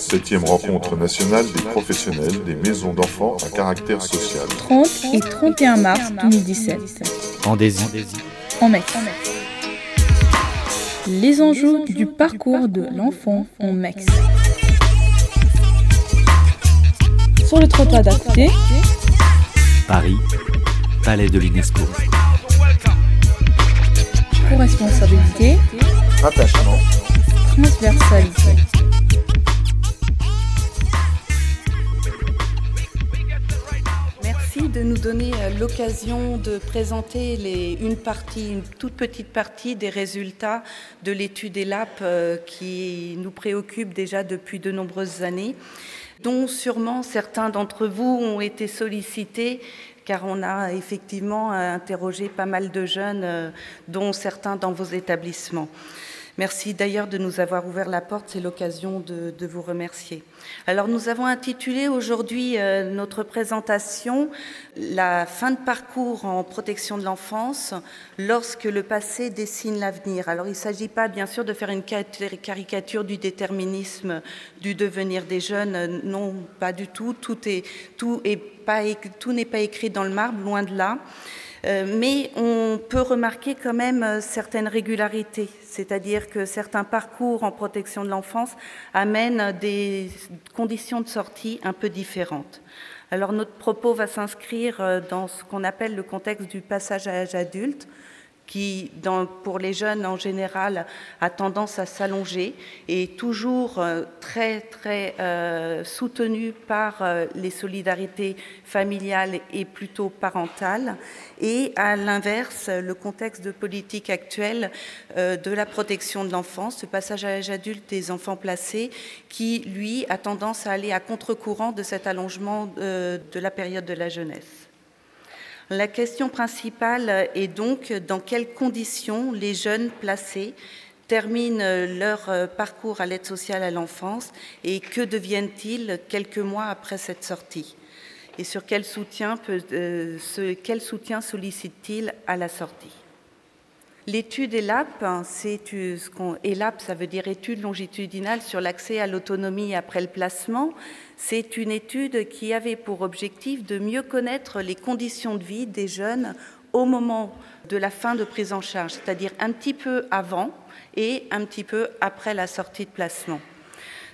Septième rencontre nationale des professionnels des maisons d'enfants à caractère social. 30 et 31 mars 2017. En Désir. En Mex. Les enjeux du parcours de l'enfant en Mex. Sur le trottoir d'à côté, Paris, Palais de l'UNESCO. co-responsabilité, Attachement. transversalité. De nous donner euh, l'occasion de présenter une partie, une toute petite partie des résultats de l'étude ELAP euh, qui nous préoccupe déjà depuis de nombreuses années, dont sûrement certains d'entre vous ont été sollicités car on a effectivement interrogé pas mal de jeunes, euh, dont certains dans vos établissements. Merci d'ailleurs de nous avoir ouvert la porte, c'est l'occasion de, vous remercier. Alors nous avons intitulé aujourd'hui euh, notre présentation La fin de parcours en protection de l'enfance lorsque le passé dessine l'avenir. Alors il ne s'agit pas bien sûr de faire une cari- caricature du déterminisme du devenir des jeunes, euh, non pas du tout, tout n'est pas écrit dans le marbre, loin de là. Euh, mais on peut remarquer quand même certaines régularités, c'est-à-dire que certains parcours en protection de l'enfance amènent des conditions de sortie un peu différentes. Alors notre propos va s'inscrire euh, dans ce qu'on appelle le contexte du passage à l'âge adulte, qui, pour les jeunes en général, a tendance à s'allonger et toujours euh, très, très euh, soutenu par euh, les solidarités familiales et plutôt parentales. Et à l'inverse, le contexte de politique actuelle de la protection de l'enfance, ce passage à l'âge adulte des enfants placés, qui, lui, a tendance à aller à contre-courant de cet allongement de la période de la jeunesse. La question principale est donc dans quelles conditions les jeunes placés terminent leur euh, parcours à l'aide sociale à l'enfance et que deviennent-ils quelques mois après cette sortie? Et sur quel soutien, euh, soutien sollicitent-ils à la sortie? L'étude ELAP, hein, c'est euh, ça veut dire étude longitudinale sur l'accès à l'autonomie après le placement. C'est une étude qui avait pour objectif de mieux connaître les conditions de vie des jeunes au moment de la fin de prise en charge, c'est-à-dire un petit peu avant et un petit peu après la sortie de placement.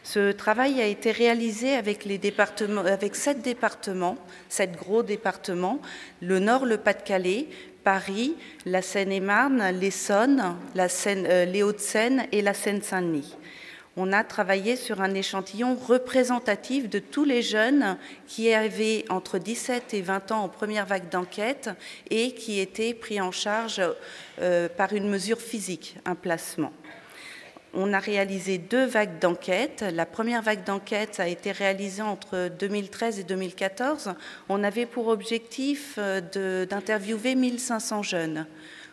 Ce travail a été réalisé avec, avec sept départements, sept gros départements, le Nord, le Pas-de-Calais, Paris, la Seine-et-Marne, l'Essonne, euh, les Hauts-de-Seine et la Seine-Saint-Denis. On a travaillé sur un échantillon représentatif de tous les jeunes qui avaient entre 17 et 20 ans en première vague d'enquête et qui étaient pris en charge euh, par une mesure physique, un placement. On a réalisé deux vagues d'enquête. La première vague d'enquête a été réalisée entre 2013 et 2014. On avait pour objectif euh, d'interviewer 1500 jeunes.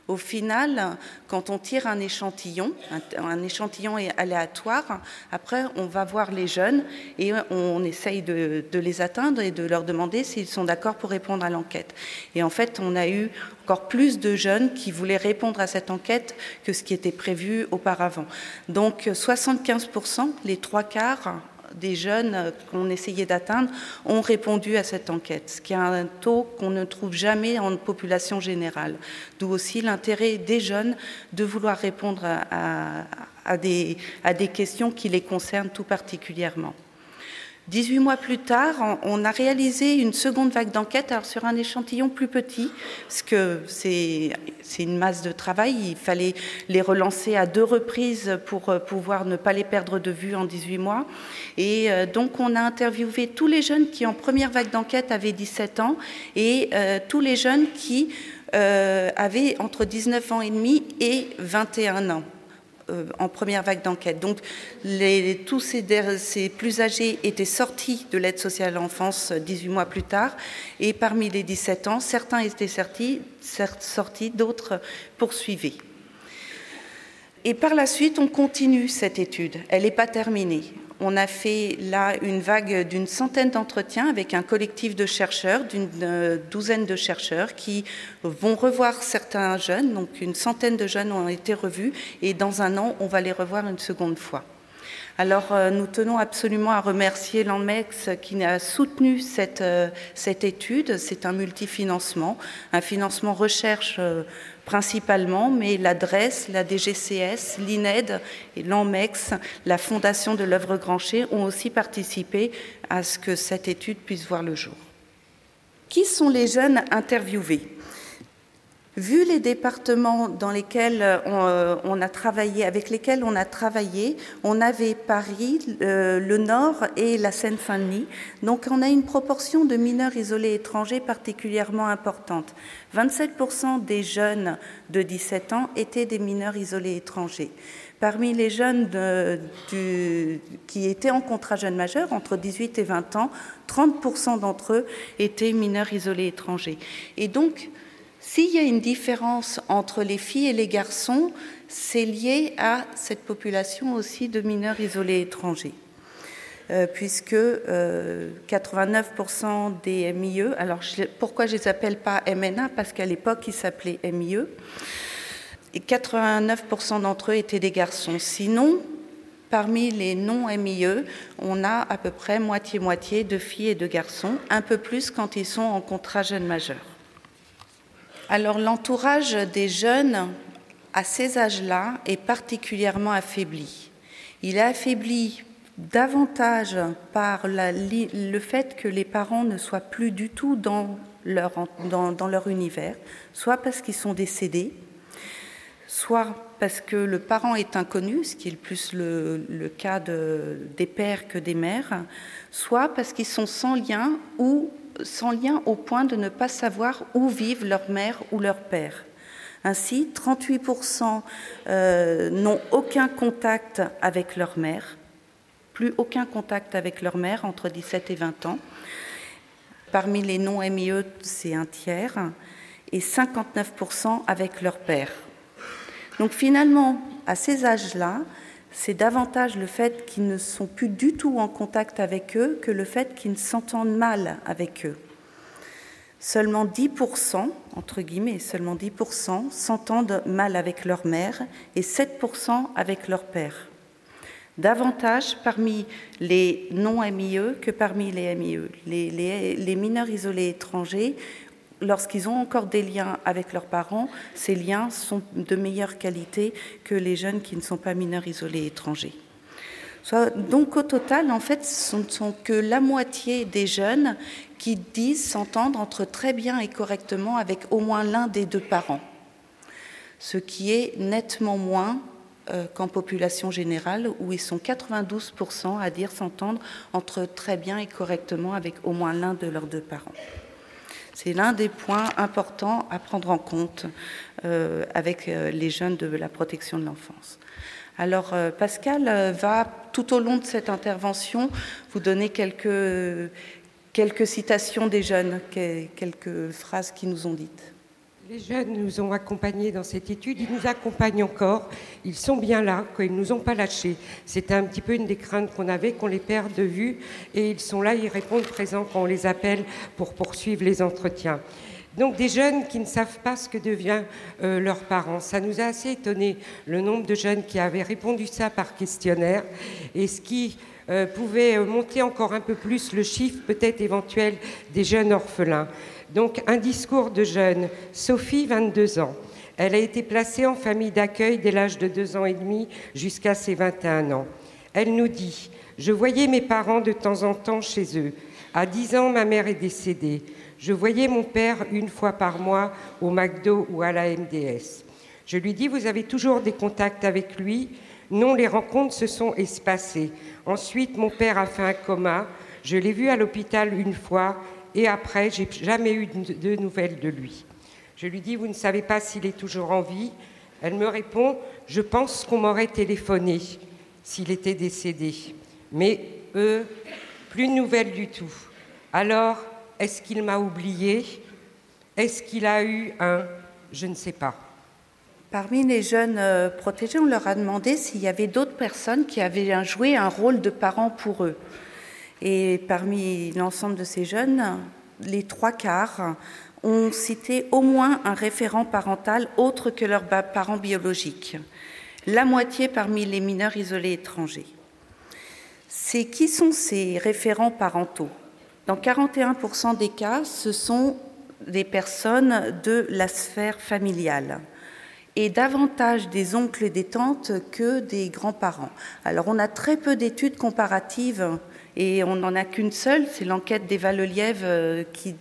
Au final, quand on tire un échantillon, un, échantillon est aléatoire, après on va voir les jeunes et on essaye de, de les atteindre et de leur demander s'ils sont d'accord pour répondre à l'enquête. Et en fait, on a eu encore plus de jeunes qui voulaient répondre à cette enquête que ce qui était prévu auparavant. Donc 75%, les trois quarts des jeunes qu'on essayait d'atteindre ont répondu à cette enquête, ce qui est un taux qu'on ne trouve jamais en population générale. D'où aussi l'intérêt des jeunes de vouloir répondre à, des, à des questions qui les concernent tout particulièrement. 18 mois plus tard, on a réalisé une seconde vague d'enquête sur un échantillon plus petit, parce que c'est une masse de travail. Il fallait les relancer à deux reprises pour euh, pouvoir ne pas les perdre de vue en 18 mois. Et euh, donc, on a interviewé tous les jeunes qui, en première vague d'enquête, avaient 17 ans et euh, tous les jeunes qui avaient entre 19 ans et demi et 21 ans euh, en première vague d'enquête. Donc, les, tous ces, plus âgés étaient sortis de l'aide sociale à l'enfance euh, 18 mois plus tard, et parmi les 17 ans, certains étaient sortis, sortis, d'autres poursuivaient. Et par la suite, on continue cette étude. Elle n'est pas terminée. On a fait là une vague d'une centaine d'entretiens avec un collectif de chercheurs, d'une euh, douzaine de chercheurs qui vont revoir certains jeunes. Donc une centaine de jeunes ont été revus et dans un an, on va les revoir une seconde fois. Alors, euh, nous tenons absolument à remercier l'ANMEX qui a soutenu cette, euh, étude. C'est un multifinancement, un financement recherche euh, principalement, mais l'adresse, la DGCS, l'INED et l'ANMEX, la Fondation de l'œuvre Grancher, ont aussi participé à ce que cette étude puisse voir le jour. Qui sont les jeunes interviewés? Vu les départements dans lesquels euh, on, a travaillé, avec lesquels on a travaillé, on avait Paris, euh, le Nord et la Seine-Saint-Denis. Donc on a une proportion de mineurs isolés étrangers particulièrement importante. 27% des jeunes de 17 ans étaient des mineurs isolés étrangers. Parmi les jeunes qui étaient en contrat jeune majeur, entre 18 et 20 ans, 30% d'entre eux étaient mineurs isolés étrangers. Et donc, s'il y a une différence entre les filles et les garçons, c'est lié à cette population aussi de mineurs isolés étrangers. Euh, puisque 89% euh, des MIE, alors pourquoi je ne les appelle pas MNA Parce qu'à l'époque, ils s'appelaient MIE, et 89% d'entre eux étaient des garçons. Sinon, parmi les non-MIE, on a à peu près moitié-moitié de filles et de garçons, un peu plus quand ils sont en contrat jeune majeur. Alors l'entourage des jeunes à ces âges-là est particulièrement affaibli. Il est affaibli davantage par le fait que les parents ne soient plus du tout dans leur, univers, soit parce qu'ils sont décédés, soit parce que le parent est inconnu, ce qui est plus le, cas des pères que des mères, soit parce qu'ils sont sans lien ou sans lien au point de ne pas savoir où vivent leur mère ou leur père. Ainsi, 38% euh, n'ont aucun contact avec leur mère, plus aucun contact avec leur mère entre 17 et 20 ans. Parmi les non-MIE, c'est un tiers, et 59% avec leur père. Donc finalement, à ces âges-là, c'est davantage le fait qu'ils ne sont plus du tout en contact avec eux que le fait qu'ils s'entendent mal avec eux. Seulement 10%, entre guillemets, seulement 10% s'entendent mal avec leur mère et 7% avec leur père. Davantage parmi les non-MIE que parmi les MIE. les mineurs isolés étrangers lorsqu'ils ont encore des liens avec leurs parents, ces liens sont de meilleure qualité que les jeunes qui ne sont pas mineurs isolés étrangers. Donc au total, en fait, ce ne sont que la moitié des jeunes qui disent s'entendre entre très bien et correctement avec au moins l'un des deux parents, ce qui est nettement moins euh, qu'en population générale, où ils sont 92% à dire s'entendre entre très bien et correctement avec au moins l'un de leurs deux parents. C'est l'un des points importants à prendre en compte euh, avec euh, les jeunes de la protection de l'enfance. Alors euh, Pascal va tout au long de cette intervention vous donner quelques, quelques citations des jeunes, quelques phrases qui nous ont dites. Les jeunes nous ont accompagnés dans cette étude, ils nous accompagnent encore, ils sont bien là, ils ne nous ont pas lâchés. C'était un petit peu une des craintes qu'on avait, qu'on les perde de vue, et ils sont là, ils répondent présents quand on les appelle pour poursuivre les entretiens. Donc des jeunes qui ne savent pas ce que devient euh, leurs parents. Ça nous a assez étonné le nombre de jeunes qui avaient répondu ça par questionnaire, et ce qui euh, pouvait monter encore un peu plus le chiffre peut-être éventuel des jeunes orphelins. Donc un discours de jeune. Sophie, 22 ans. Elle a été placée en famille d'accueil dès l'âge de 2 ans et demi jusqu'à ses 21 ans. Elle nous dit Je voyais mes parents de temps en temps chez eux. À 10 ans, ma mère est décédée. Je voyais mon père une fois par mois au McDo ou à la MDS. Je lui dis Vous avez toujours des contacts avec lui? Non, les rencontres se sont espacées. Ensuite, mon père a fait un coma. Je l'ai vu à l'hôpital une fois et après, j'ai jamais eu de nouvelles de lui. Je lui dis, vous ne savez pas s'il est toujours en vie Elle me répond, je pense qu'on m'aurait téléphoné s'il était décédé. Mais eux, plus de nouvelles du tout. Alors, est-ce qu'il m'a oublié? Est-ce qu'il a eu un? Je ne sais pas. Parmi les jeunes euh, protégés, on leur a demandé s'il y avait d'autres personnes qui avaient joué un rôle de parent pour eux. Et parmi l'ensemble de ces jeunes, les trois quarts ont cité au moins un référent parental autre que leurs parents biologiques. La moitié parmi les mineurs isolés étrangers. c'est qui sont ces référents parentaux? Dans 41% des cas, ce sont des personnes de la sphère familiale et davantage des oncles et des tantes que des grands-parents. Alors on a très peu d'études comparatives et on n'en a qu'une seule, c'est l'enquête d'Eva Lelièvre euh, qui,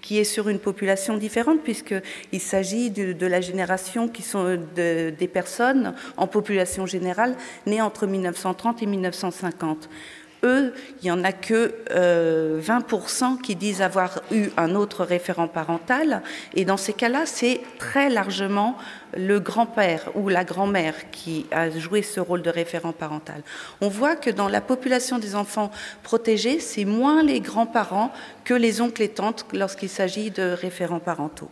qui, est sur une population différente, puisqu'il s'agit de, la génération qui sont de, des personnes en population générale nées entre 1930 et 1950 eux, il n'y en a que 20% euh, qui disent avoir eu un autre référent parental. Et dans ces cas-là, c'est très largement le grand-père ou la grand-mère qui a joué ce rôle de référent parental. On voit que dans la population des enfants protégés, c'est moins les grands-parents que les oncles et tantes lorsqu'il s'agit de référents parentaux.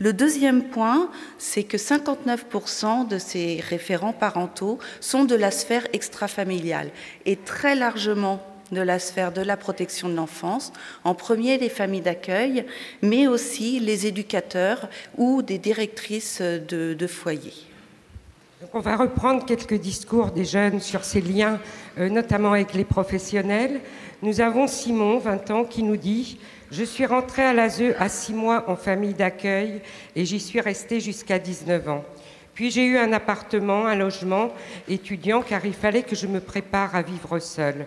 Le deuxième point, c'est que 59% de ces référents parentaux sont de la sphère extrafamiliale et très largement de la sphère de la protection de l'enfance, en premier les familles d'accueil, mais aussi les éducateurs ou des directrices de, foyers. on va reprendre quelques discours des jeunes sur ces liens, euh, notamment avec les professionnels. Nous avons Simon, 20 ans, qui nous dit je suis rentrée à l'ASE à six mois en famille d'accueil et j'y suis restée jusqu'à 19 ans. Puis j'ai eu un appartement, un logement étudiant car il fallait que je me prépare à vivre seule.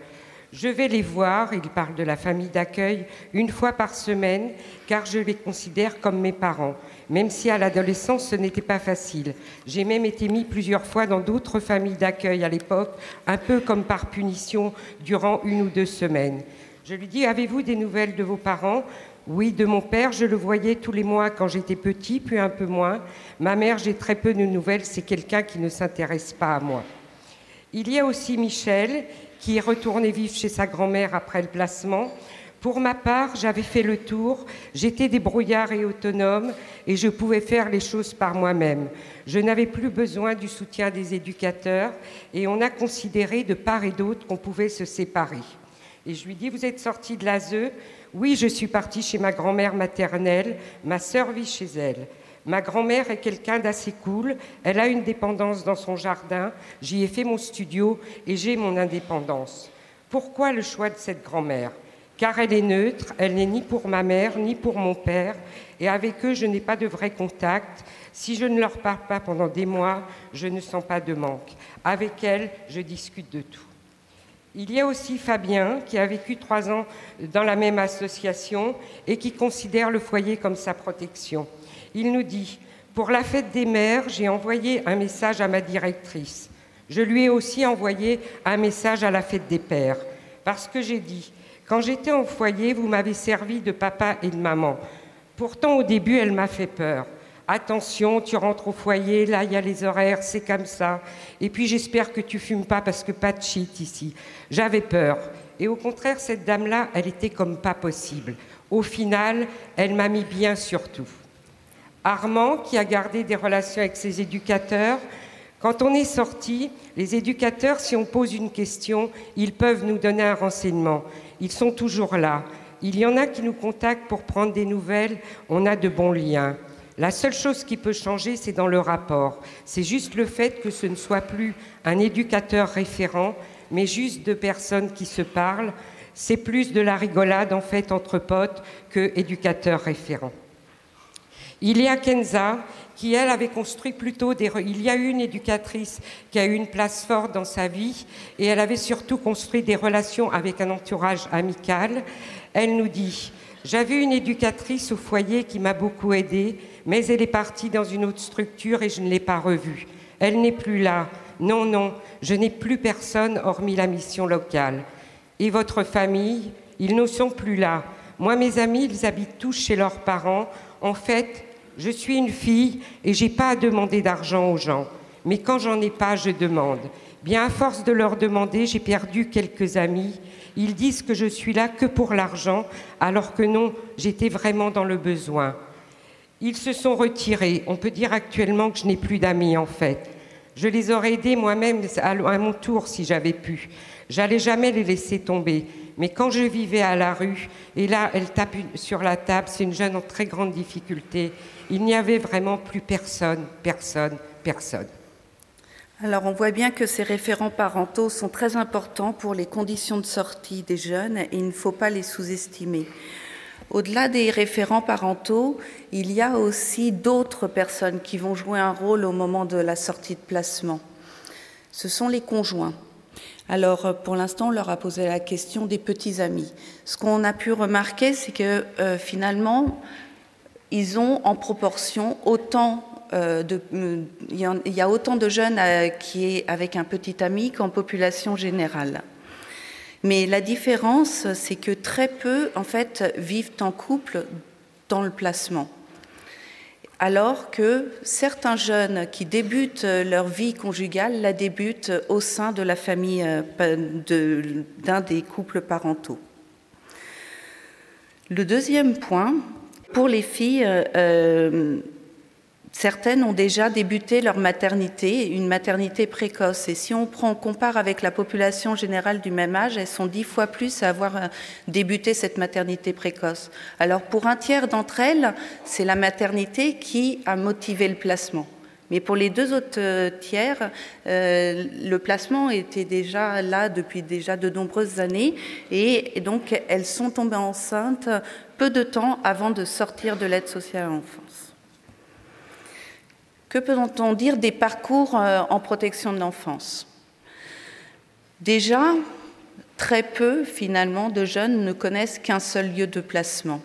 Je vais les voir, il parle de la famille d'accueil, une fois par semaine car je les considère comme mes parents, même si à l'adolescence ce n'était pas facile. J'ai même été mis plusieurs fois dans d'autres familles d'accueil à l'époque, un peu comme par punition durant une ou deux semaines. Je lui dis Avez-vous des nouvelles de vos parents? Oui, de mon père, je le voyais tous les mois quand j'étais petit, puis un peu moins. Ma mère, j'ai très peu de nouvelles, c'est quelqu'un qui ne s'intéresse pas à moi. Il y a aussi Michel, qui est retourné vivre chez sa grand-mère après le placement. Pour ma part, j'avais fait le tour, j'étais débrouillard et autonome et je pouvais faire les choses par moi-même. Je n'avais plus besoin du soutien des éducateurs et on a considéré de part et d'autre qu'on pouvait se séparer. Et je lui dis, vous êtes sorti de l'ASE Oui, je suis partie chez ma grand-mère maternelle. Ma sœur vit chez elle. Ma grand-mère est quelqu'un d'assez cool. Elle a une dépendance dans son jardin. J'y ai fait mon studio et j'ai mon indépendance. Pourquoi le choix de cette grand-mère? Car elle est neutre, elle n'est ni pour ma mère ni pour mon père, et avec eux je n'ai pas de vrai contact. Si je ne leur parle pas pendant des mois, je ne sens pas de manque. Avec elle, je discute de tout. Il y a aussi Fabien, qui a vécu trois ans dans la même association et qui considère le foyer comme sa protection. Il nous dit Pour la fête des mères, j'ai envoyé un message à ma directrice. Je lui ai aussi envoyé un message à la fête des pères, parce que j'ai dit Quand j'étais au foyer, vous m'avez servi de papa et de maman. Pourtant, au début, elle m'a fait peur. Attention, tu rentres au foyer, là il y a les horaires, c'est comme ça. Et puis j'espère que tu fumes pas parce que pas de shit ici. J'avais peur. Et au contraire, cette dame-là, elle était comme pas possible. Au final, elle m'a mis bien surtout. Armand, qui a gardé des relations avec ses éducateurs, quand on est sorti, les éducateurs, si on pose une question, ils peuvent nous donner un renseignement. Ils sont toujours là. Il y en a qui nous contactent pour prendre des nouvelles. On a de bons liens. La seule chose qui peut changer, c'est dans le rapport. C'est juste le fait que ce ne soit plus un éducateur référent, mais juste deux personnes qui se parlent. C'est plus de la rigolade, en fait, entre potes que éducateur référent. Il y a Kenza, qui, elle, avait construit plutôt des... Il y a eu une éducatrice qui a eu une place forte dans sa vie, et elle avait surtout construit des relations avec un entourage amical. Elle nous dit, j'avais une éducatrice au foyer qui m'a beaucoup aidée, mais elle est partie dans une autre structure et je ne l'ai pas revue. Elle n'est plus là. Non, non, je n'ai plus personne hormis la mission locale. Et votre famille, ils ne sont plus là. Moi, mes amis, ils habitent tous chez leurs parents. En fait, je suis une fille et j'ai pas à demander d'argent aux gens. Mais quand j'en ai pas, je demande. Bien, à force de leur demander, j'ai perdu quelques amis. Ils disent que je suis là que pour l'argent, alors que non, j'étais vraiment dans le besoin. Ils se sont retirés. On peut dire actuellement que je n'ai plus d'amis en fait. Je les aurais aidés moi-même à mon tour si j'avais pu. J'allais jamais les laisser tomber. Mais quand je vivais à la rue, et là, elle tape sur la table, c'est une jeune en très grande difficulté, il n'y avait vraiment plus personne, personne, personne. Alors on voit bien que ces référents parentaux sont très importants pour les conditions de sortie des jeunes et il ne faut pas les sous-estimer. Au-delà des référents parentaux, il y a aussi d'autres personnes qui vont jouer un rôle au moment de la sortie de placement. Ce sont les conjoints. Alors, pour l'instant, on leur a posé la question des petits amis. Ce qu'on a pu remarquer, c'est que euh, finalement, ils ont en proportion autant euh, de, euh, il y a autant de jeunes qui est avec un petit ami qu'en population générale. Mais la différence, c'est que très peu, en fait, vivent en couple dans le placement. Alors que certains jeunes qui débutent leur vie conjugale la débutent au sein de la famille euh, d'un des couples parentaux. Le deuxième point, pour les filles, euh, Certaines ont déjà débuté leur maternité, une maternité précoce. Et si on compare avec la population générale du même âge, elles sont dix fois plus à avoir euh, débuté cette maternité précoce. Alors pour un tiers d'entre elles, c'est la maternité qui a motivé le placement. Mais pour les deux autres euh, tiers, euh, le placement était déjà là depuis déjà de nombreuses années et donc elles sont tombées enceintes peu de temps avant de sortir de l'aide sociale à l'enfance. Que peut-on dire des parcours euh, en protection de l'enfance? Déjà, très peu finalement de jeunes ne connaissent qu'un seul lieu de placement.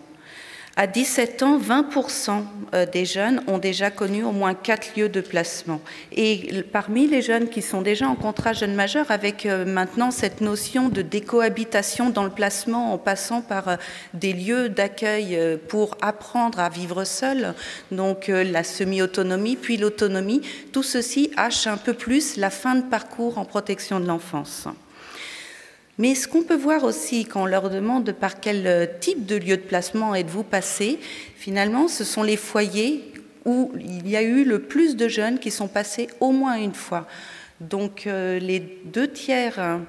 À 17 ans, 20% euh, des jeunes ont déjà connu au moins quatre lieux de placement. Et parmi les jeunes qui sont déjà en contrat jeune majeur, avec euh, maintenant cette notion de décohabitation dans le placement en passant par euh, des lieux d'accueil pour apprendre à vivre seul, donc la semi-autonomie, puis l'autonomie, tout ceci hache un peu plus la fin de parcours en protection de l'enfance. Mais ce qu'on peut voir aussi quand on leur demande par quel euh, type de lieu de placement êtes-vous passé, finalement, ce sont les foyers où il y a eu le plus de jeunes qui sont passés au moins une fois. Donc euh, les deux tiers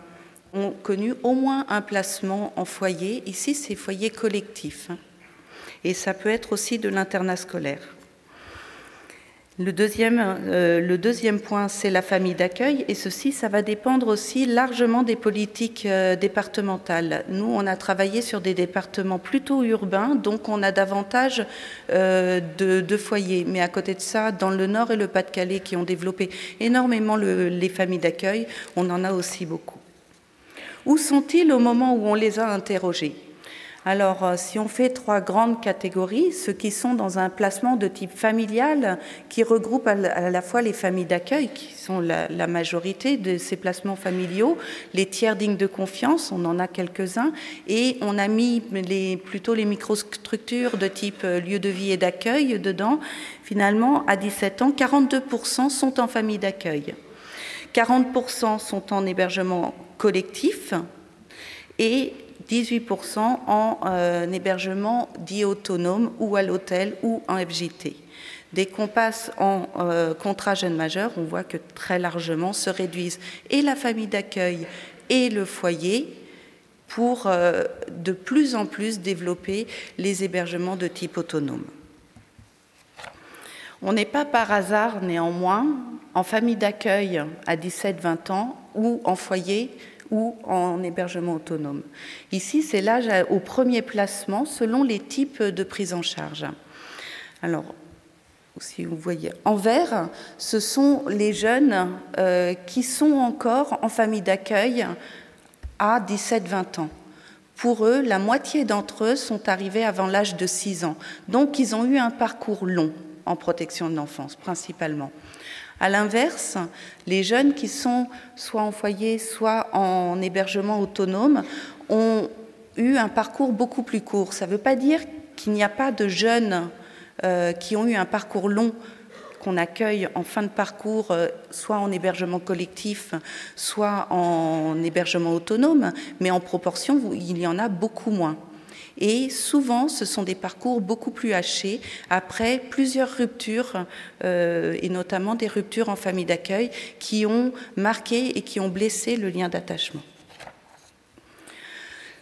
ont connu au moins un placement en foyer. Ici, c'est foyer collectif. Et ça peut être aussi de l'internat scolaire. Le deuxième, euh, le deuxième point, c'est la famille d'accueil, et ceci, ça va dépendre aussi largement des politiques euh, départementales. Nous, on a travaillé sur des départements plutôt urbains, donc on a davantage euh, de, foyers. Mais à côté de ça, dans le Nord et le Pas-de-Calais, qui ont développé énormément les familles d'accueil, on en a aussi beaucoup. Où sont-ils au moment où on les a interrogés? Alors, euh, si on fait trois grandes catégories, ceux qui sont dans un placement de type familial, qui regroupe à la fois les familles d'accueil, qui sont la, majorité de ces placements familiaux, les tiers dignes de confiance, on en a quelques-uns, et on a mis plutôt les microstructures de type euh, lieu de vie et d'accueil dedans. Finalement, à 17 ans, 42% sont en famille d'accueil. 40% sont en hébergement collectif et 18% en euh, hébergement dit autonome ou à l'hôtel ou en FJT. Dès qu'on passe en euh, contrat jeune majeur, on voit que très largement se réduisent et la famille d'accueil et le foyer pour euh, de plus en plus développer les hébergements de type autonome. On n'est pas par hasard néanmoins en famille d'accueil à 17-20 ans ou en foyer ou en hébergement autonome. Ici, c'est l'âge au premier placement selon les types de prise en charge. Alors, si vous voyez en vert, ce sont les jeunes euh, qui sont encore en famille d'accueil à 17-20 ans. Pour eux, la moitié d'entre eux sont arrivés avant l'âge de 6 ans. Donc, ils ont eu un parcours long en protection de l'enfance, principalement. À l'inverse, les jeunes qui sont soit en foyer, soit en hébergement autonome ont eu un parcours beaucoup plus court. Ça ne veut pas dire qu'il n'y a pas de jeunes euh, qui ont eu un parcours long qu'on accueille en fin de parcours, euh, soit en hébergement collectif, soit en hébergement autonome, mais en proportion, il y en a beaucoup moins. Et souvent, ce sont des parcours beaucoup plus hachés après plusieurs ruptures, euh, et notamment des ruptures en famille d'accueil, qui ont marqué et qui ont blessé le lien d'attachement.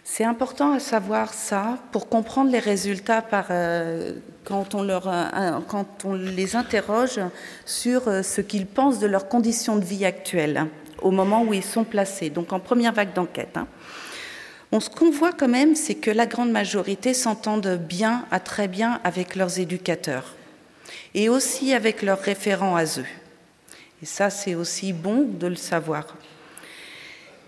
C'est important à savoir ça pour comprendre les résultats euh, quand, on leur, euh, quand on les interroge sur ce qu'ils pensent de leurs conditions de vie actuelles au moment où ils sont placés, donc en première vague d'enquête. Hein. Ce qu'on voit quand même, c'est que la grande majorité s'entendent bien, à très bien avec leurs éducateurs et aussi avec leurs référents à eux. Et ça, c'est aussi bon de le savoir.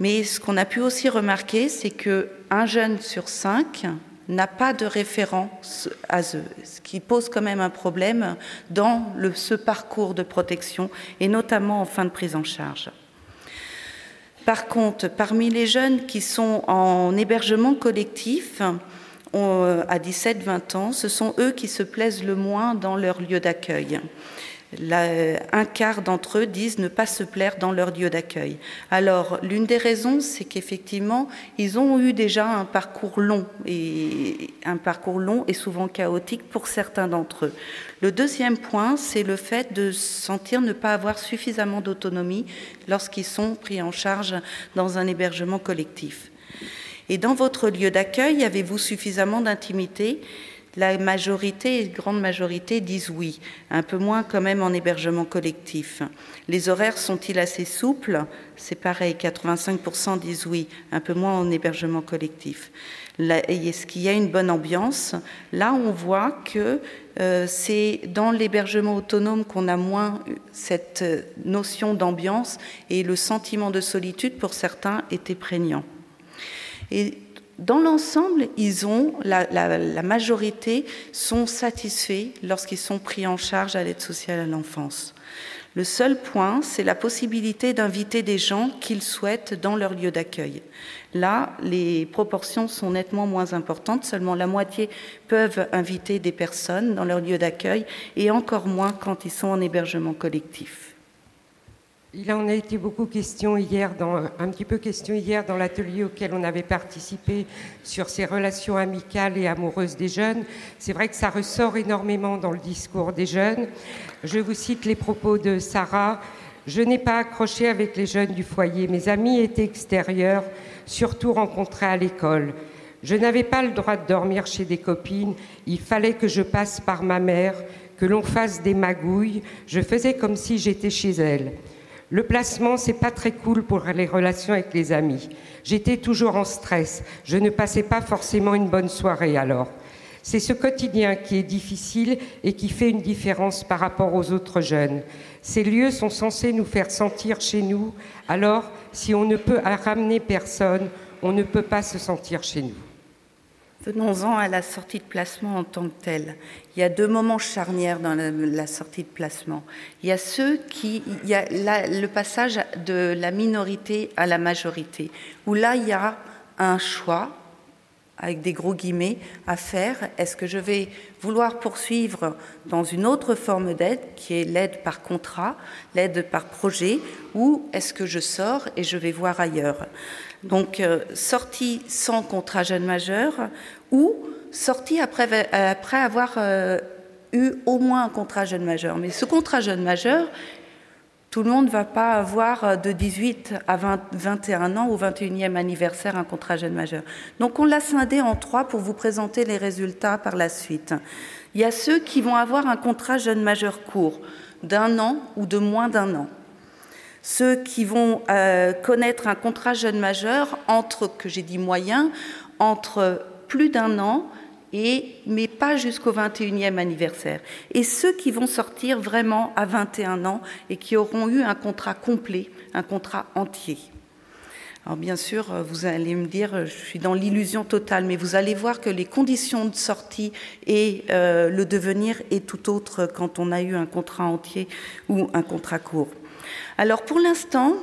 Mais ce qu'on a pu aussi remarquer, c'est qu'un jeune sur cinq n'a pas de référence à eux, ce qui pose quand même un problème dans ce parcours de protection et notamment en fin de prise en charge. Par contre, parmi les jeunes qui sont en hébergement collectif, à 17-20 ans, ce sont eux qui se plaisent le moins dans leur lieu d'accueil un quart d'entre eux disent ne pas se plaire dans leur lieu d'accueil. Alors, l'une des raisons, c'est qu'effectivement, ils ont eu déjà un parcours long et un parcours long et souvent chaotique pour certains d'entre eux. Le deuxième point, c'est le fait de sentir ne pas avoir suffisamment d'autonomie lorsqu'ils sont pris en charge dans un hébergement collectif. Et dans votre lieu d'accueil, avez-vous suffisamment d'intimité? La majorité, grande majorité, disent oui, un peu moins quand même en hébergement collectif. Les horaires sont-ils assez souples? C'est pareil, 85% disent oui, un peu moins en hébergement collectif. Est-ce qu'il y a une bonne ambiance? Là, on voit que euh, c'est dans l'hébergement autonome qu'on a moins cette notion d'ambiance et le sentiment de solitude pour certains était prégnant. Et dans l'ensemble, ils ont, la, majorité sont satisfaits lorsqu'ils sont pris en charge à l'aide sociale à l'enfance. Le seul point, c'est la possibilité d'inviter des gens qu'ils souhaitent dans leur lieu d'accueil. Là, les proportions sont nettement moins importantes. Seulement la moitié peuvent inviter des personnes dans leur lieu d'accueil et encore moins quand ils sont en hébergement collectif. Il en a été beaucoup question hier, dans, un petit peu question hier dans l'atelier auquel on avait participé sur ces relations amicales et amoureuses des jeunes. C'est vrai que ça ressort énormément dans le discours des jeunes. Je vous cite les propos de Sarah. Je n'ai pas accroché avec les jeunes du foyer. Mes amis étaient extérieurs, surtout rencontrés à l'école. Je n'avais pas le droit de dormir chez des copines. Il fallait que je passe par ma mère, que l'on fasse des magouilles. Je faisais comme si j'étais chez elle. Le placement, c'est pas très cool pour les relations avec les amis. J'étais toujours en stress. Je ne passais pas forcément une bonne soirée alors. C'est ce quotidien qui est difficile et qui fait une différence par rapport aux autres jeunes. Ces lieux sont censés nous faire sentir chez nous. Alors, si on ne peut ramener personne, on ne peut pas se sentir chez nous. Venons-en à la sortie de placement en tant que telle. Il y a deux moments charnières dans la, sortie de placement. Il y a ceux qui, il y a le passage de la minorité à la majorité, où là il y a un choix avec des gros guillemets à faire. Est-ce que je vais vouloir poursuivre dans une autre forme d'aide, qui est l'aide par contrat, l'aide par projet, ou est-ce que je sors et je vais voir ailleurs? Donc euh, sortie sans contrat jeune majeur ou sortie après, après avoir euh, eu au moins un contrat jeune majeur. Mais ce contrat jeune majeur, tout le monde ne va pas avoir euh, de 18 à 21 ans au 21e anniversaire un contrat jeune majeur. Donc on l'a scindé en trois pour vous présenter les résultats par la suite. Il y a ceux qui vont avoir un contrat jeune majeur court, d'un an ou de moins d'un an ceux qui vont euh, connaître un contrat jeune majeur entre, que j'ai dit moyen, entre plus d'un an mais pas jusqu'au 21e anniversaire. Et ceux qui vont sortir vraiment à 21 ans et qui auront eu un contrat complet, un contrat entier. Alors bien sûr, vous allez me dire, je suis dans l'illusion totale, mais vous allez voir que les conditions de sortie et euh, le devenir est tout autre quand on a eu un contrat entier ou un contrat court. Alors pour l'instant,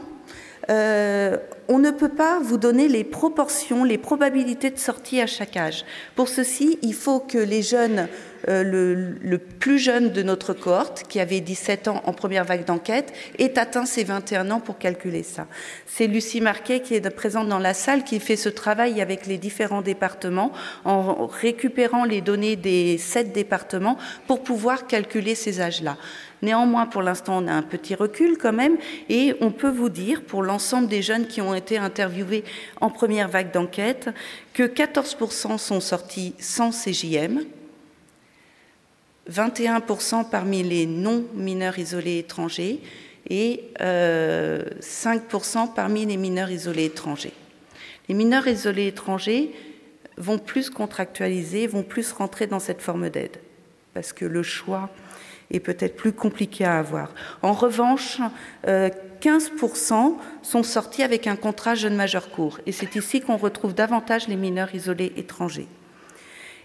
euh, on ne peut pas vous donner les proportions, les probabilités de sortie à chaque âge. Pour ceci, il faut que les jeunes, euh, le, plus jeune de notre cohorte, qui avait 17 ans en première vague d'enquête, ait atteint ses 21 ans pour calculer ça. C'est Lucie Marquet qui est présente dans la salle qui fait ce travail avec les différents départements en récupérant les données des sept départements pour pouvoir calculer ces âges-là. Néanmoins, pour l'instant, on a un petit recul quand même, et on peut vous dire, pour l'ensemble des jeunes qui ont été interviewés en première vague d'enquête que 14% sont sortis sans CJM, 21% parmi les non-mineurs isolés étrangers et 5% euh, parmi les mineurs isolés étrangers. Les mineurs isolés étrangers vont plus contractualiser, vont plus rentrer dans cette forme d'aide, parce que le choix est peut-être plus compliqué à avoir. En revanche, 15% euh, sont sortis avec un contrat jeune majeur court, et c'est ici qu'on retrouve davantage les mineurs isolés étrangers.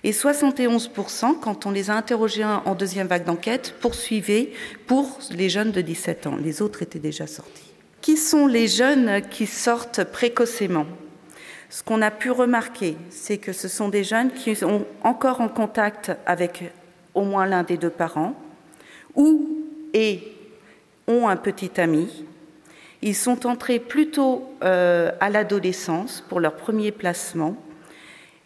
Et 71%, quand on les a interrogés en deuxième vague d'enquête, poursuivaient pour les jeunes de 17 ans. Les autres étaient déjà sortis. Qui sont les jeunes qui sortent précocement? Ce qu'on a pu remarquer, c'est que ce sont des jeunes qui sont encore en contact avec au moins l'un des deux parents, ou et ont un petit ami. Ils sont entrés plutôt euh, à l'adolescence pour leur premier placement,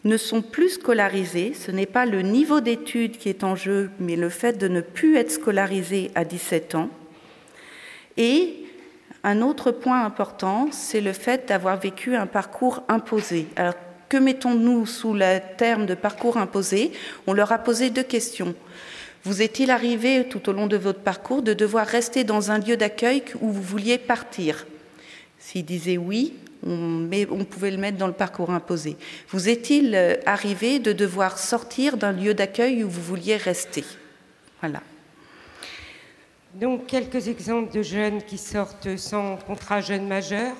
ne sont plus scolarisés. Ce n'est pas le niveau d'études qui est en jeu, mais le fait de ne plus être scolarisés à 17 ans. Et un autre point important, c'est le fait d'avoir vécu un parcours imposé. Alors, que mettons-nous sous le terme de parcours imposé? On leur a posé deux questions. Vous est-il arrivé tout au long de votre parcours de devoir rester dans un lieu d'accueil où vous vouliez partir? S'il disait oui, on, pouvait le mettre dans le parcours imposé. Vous est-il euh, arrivé de devoir sortir d'un lieu d'accueil où vous vouliez rester? Voilà. Donc quelques exemples de jeunes qui sortent sans contrat jeune majeur.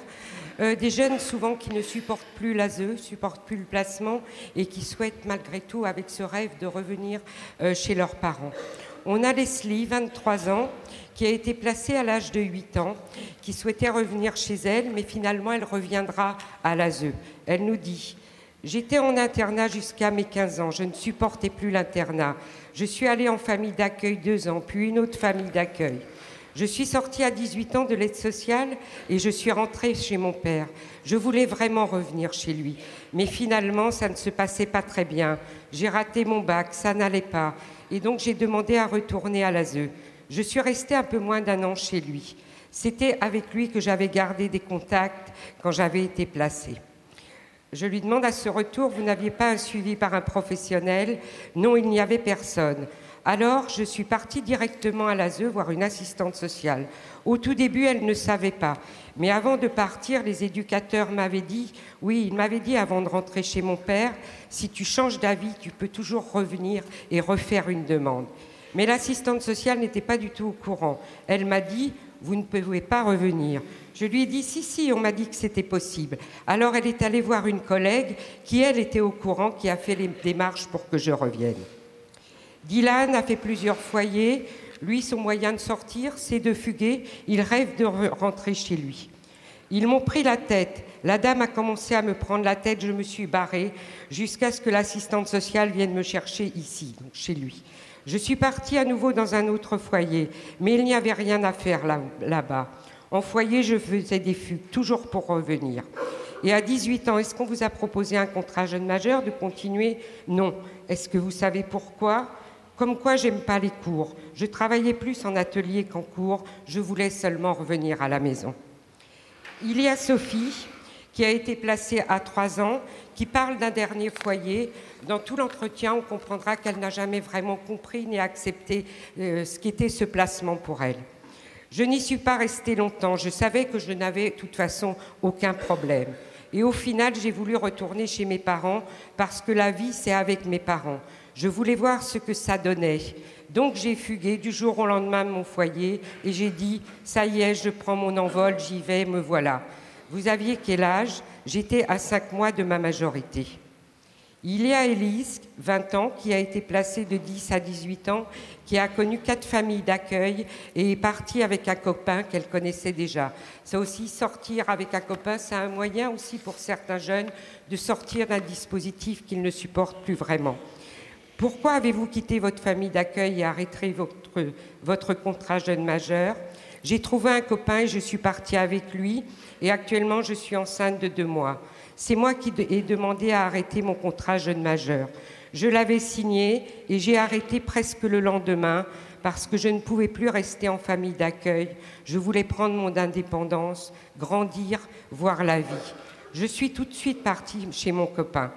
Euh, des jeunes souvent qui ne supportent plus l'ASE, supportent plus le placement et qui souhaitent malgré tout, avec ce rêve, de revenir euh, chez leurs parents. On a Leslie, 23 ans, qui a été placée à l'âge de 8 ans, qui souhaitait revenir chez elle, mais finalement elle reviendra à l'ASE. Elle nous dit J'étais en internat jusqu'à mes 15 ans, je ne supportais plus l'internat. Je suis allée en famille d'accueil deux ans, puis une autre famille d'accueil. Je suis sortie à 18 ans de l'aide sociale et je suis rentrée chez mon père. Je voulais vraiment revenir chez lui. Mais finalement, ça ne se passait pas très bien. J'ai raté mon bac, ça n'allait pas. Et donc j'ai demandé à retourner à l'ASE. Je suis restée un peu moins d'un an chez lui. C'était avec lui que j'avais gardé des contacts quand j'avais été placée. Je lui demande à ce retour, vous n'aviez pas un suivi par un professionnel? Non, il n'y avait personne. Alors, je suis partie directement à l'ASE voir une assistante sociale. Au tout début, elle ne savait pas. Mais avant de partir, les éducateurs m'avaient dit, oui, ils m'avaient dit avant de rentrer chez mon père, si tu changes d'avis, tu peux toujours revenir et refaire une demande. Mais l'assistante sociale n'était pas du tout au courant. Elle m'a dit, vous ne pouvez pas revenir. Je lui ai dit, si, si, on m'a dit que c'était possible. Alors elle est allée voir une collègue qui, elle, était au courant, qui a fait les démarches pour que je revienne. Dylan a fait plusieurs foyers. Lui, son moyen de sortir, c'est de fuguer. Il rêve de rentrer chez lui. Ils m'ont pris la tête. La dame a commencé à me prendre la tête. Je me suis barrée jusqu'à ce que l'assistante sociale vienne me chercher ici, chez lui. Je suis partie à nouveau dans un autre foyer, mais il n'y avait rien à faire là-bas. en foyer, je faisais des fugues, toujours pour revenir. Et à 18 ans, est-ce qu'on vous a proposé un contrat jeune majeur de continuer? Non. Est-ce que vous savez pourquoi? Comme quoi, j'aime pas les cours. Je travaillais plus en atelier qu'en cours. Je voulais seulement revenir à la maison. Il y a Sophie, qui a été placée à trois ans, qui parle d'un dernier foyer. Dans tout l'entretien, on comprendra qu'elle n'a jamais vraiment compris ni accepté euh, ce qu'était ce placement pour elle. Je n'y suis pas restée longtemps. Je savais que je n'avais de toute façon aucun problème. Et au final, j'ai voulu retourner chez mes parents parce que la vie, c'est avec mes parents. Je voulais voir ce que ça donnait. Donc j'ai fugué du jour au lendemain de mon foyer et j'ai dit Ça y est, je prends mon envol, j'y vais, me voilà. Vous aviez quel âge? J'étais à cinq mois de ma majorité. Il y a Élise, 20 ans, qui a été placée de 10 à 18 ans, qui a connu quatre familles d'accueil et est partie avec un copain qu'elle connaissait déjà. Ça aussi, sortir avec un copain, c'est un moyen aussi pour certains jeunes de sortir d'un dispositif qu'ils ne supportent plus vraiment. Pourquoi avez-vous quitté votre famille d'accueil et arrêté votre, votre contrat jeune majeur? J'ai trouvé un copain et je suis partie avec lui et actuellement je suis enceinte de deux mois. C'est moi qui ai demandé à arrêter mon contrat jeune majeur. Je l'avais signé et j'ai arrêté presque le lendemain parce que je ne pouvais plus rester en famille d'accueil. Je voulais prendre mon indépendance, grandir, voir la vie. Je suis tout de suite partie chez mon copain.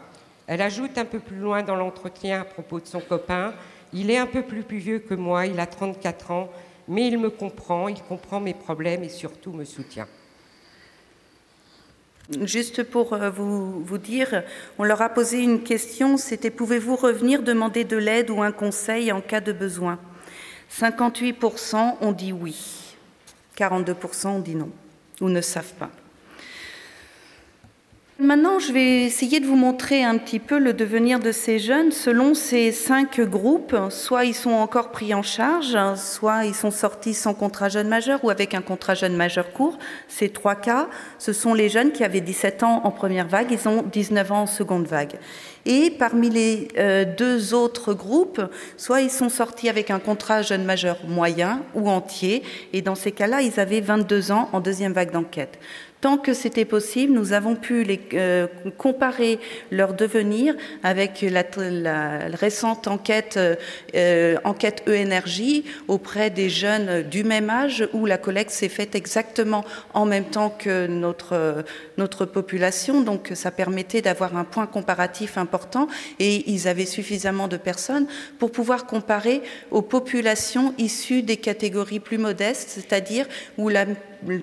Elle ajoute un peu plus loin dans l'entretien à propos de son copain, il est un peu plus, vieux que moi, il a 34 ans, mais il me comprend, il comprend mes problèmes et surtout me soutient. Juste pour euh, vous, vous, dire, on leur a posé une question, c'était pouvez-vous revenir demander de l'aide ou un conseil en cas de besoin? 58% ont dit oui, 42% ont dit non ou ne savent pas. Maintenant, je vais essayer de vous montrer un petit peu le devenir de ces jeunes selon ces cinq groupes. Soit ils sont encore pris en charge, soit ils sont sortis sans contrat jeune majeur ou avec un contrat jeune majeur court. Ces trois cas, ce sont les jeunes qui avaient 17 ans en première vague, ils ont 19 ans en seconde vague. Et parmi les euh, deux autres groupes, soit ils sont sortis avec un contrat jeune majeur moyen ou entier, et dans ces cas-là, ils avaient 22 ans en deuxième vague d'enquête. Tant que c'était possible, nous avons pu euh, comparer leur devenir avec la, récente enquête, euh, enquête e auprès des jeunes du même âge où la collecte s'est faite exactement en même temps que notre, notre population. Donc ça permettait d'avoir un point comparatif important et ils avaient suffisamment de personnes pour pouvoir comparer aux populations issues des catégories plus modestes, c'est-à-dire où la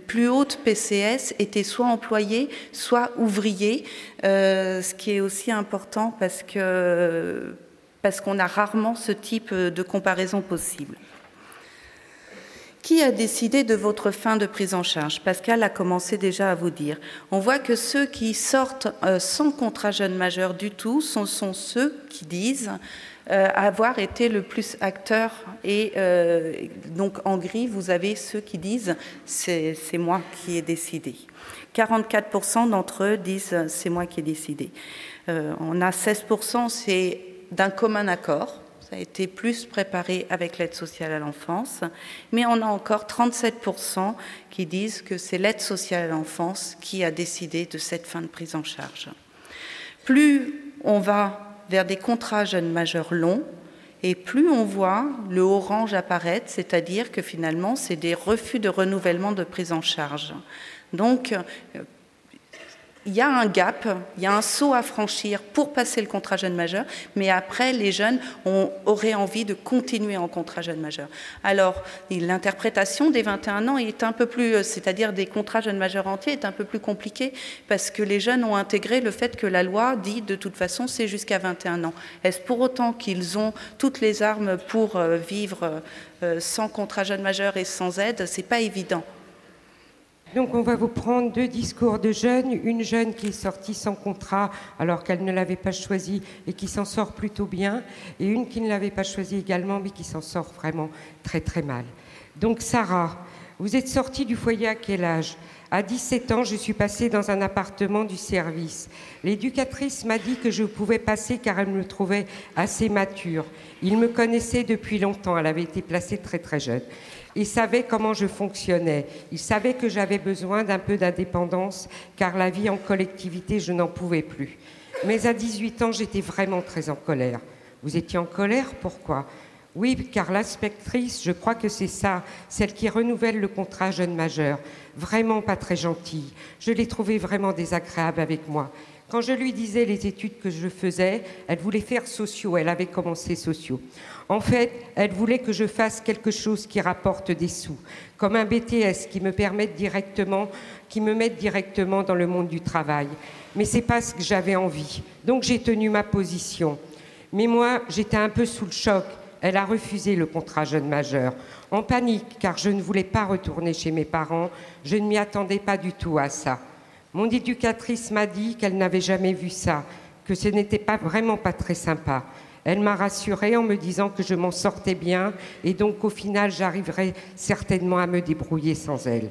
plus haute PCS était soit employé, soit ouvrier, euh, ce qui est aussi important parce que parce qu'on a rarement ce type de comparaison possible. Qui a décidé de votre fin de prise en charge? Pascal a commencé déjà à vous dire. On voit que ceux qui sortent euh, sans contrat jeune majeur du tout sont, sont ceux qui disent euh, avoir été le plus acteur. Et euh, donc en gris, vous avez ceux qui disent c'est moi qui ai décidé. 44% d'entre eux disent c'est moi qui ai décidé. On a 16%, c'est d'un commun accord. Ça a été plus préparé avec l'aide sociale à l'enfance. Mais on a encore 37% qui disent que c'est l'aide sociale à l'enfance qui a décidé de cette fin de prise en charge. Plus on va vers des contrats jeunes majeurs longs, et plus on voit le orange apparaître, c'est-à-dire que finalement, c'est des refus de renouvellement de prise en charge. Donc, il y a un gap, il y a un saut à franchir pour passer le contrat jeune majeur, mais après, les jeunes ont, auraient envie de continuer en contrat jeune majeur. Alors, l'interprétation des 21 ans est un peu plus, c'est-à-dire des contrats jeunes majeurs entiers, est un peu plus compliquée parce que les jeunes ont intégré le fait que la loi dit de toute façon c'est jusqu'à 21 ans. Est-ce pour autant qu'ils ont toutes les armes pour euh, vivre euh, sans contrat jeune majeur et sans aide? C'est pas évident. Donc on va vous prendre deux discours de jeunes, une jeune qui est sortie sans contrat alors qu'elle ne l'avait pas choisi et qui s'en sort plutôt bien, et une qui ne l'avait pas choisi également mais qui s'en sort vraiment très très mal. Donc Sarah, vous êtes sortie du foyer à quel âge? À 17 ans, je suis passée dans un appartement du service. L'éducatrice m'a dit que je pouvais passer car elle me trouvait assez mature. Il me connaissait depuis longtemps, elle avait été placée très très jeune. Il savait comment je fonctionnais. Il savait que j'avais besoin d'un peu d'indépendance, car la vie en collectivité, je n'en pouvais plus. Mais à 18 ans, j'étais vraiment très en colère. Vous étiez en colère? Pourquoi? Oui, car l'inspectrice, je crois que c'est ça, celle qui renouvelle le contrat jeune majeur, vraiment pas très gentille. Je l'ai trouvée vraiment désagréable avec moi. Quand je lui disais les études que je faisais, elle voulait faire sociaux, elle avait commencé sociaux. En fait, elle voulait que je fasse quelque chose qui rapporte des sous, comme un BTS qui me permette directement, qui me mette directement dans le monde du travail. Mais c'est pas ce que j'avais envie. Donc j'ai tenu ma position. Mais moi, j'étais un peu sous le choc. Elle a refusé le contrat jeune majeur, en panique, car je ne voulais pas retourner chez mes parents. Je ne m'y attendais pas du tout à ça. Mon éducatrice m'a dit qu'elle n'avait jamais vu ça, que ce n'était pas vraiment pas très sympa. Elle m'a rassurée en me disant que je m'en sortais bien et donc au final j'arriverais certainement à me débrouiller sans elle.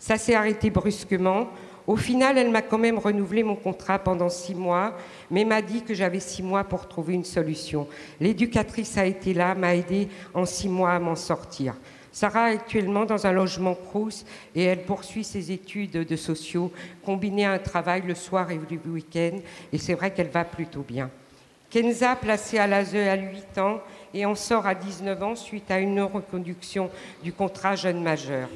Ça s'est arrêté brusquement. Au final, elle m'a quand même renouvelé mon contrat pendant six mois, mais m'a dit que j'avais six mois pour trouver une solution. L'éducatrice a été là, m'a aidé en six mois à m'en sortir. Sarah est actuellement dans un logement Crous et elle poursuit ses études de sociaux, combinées à un travail le soir et le week-end, et c'est vrai qu'elle va plutôt bien. Kenza, placée à l'ASE à 8 ans, et en sort à 19 ans suite à une reconduction du contrat jeune majeur.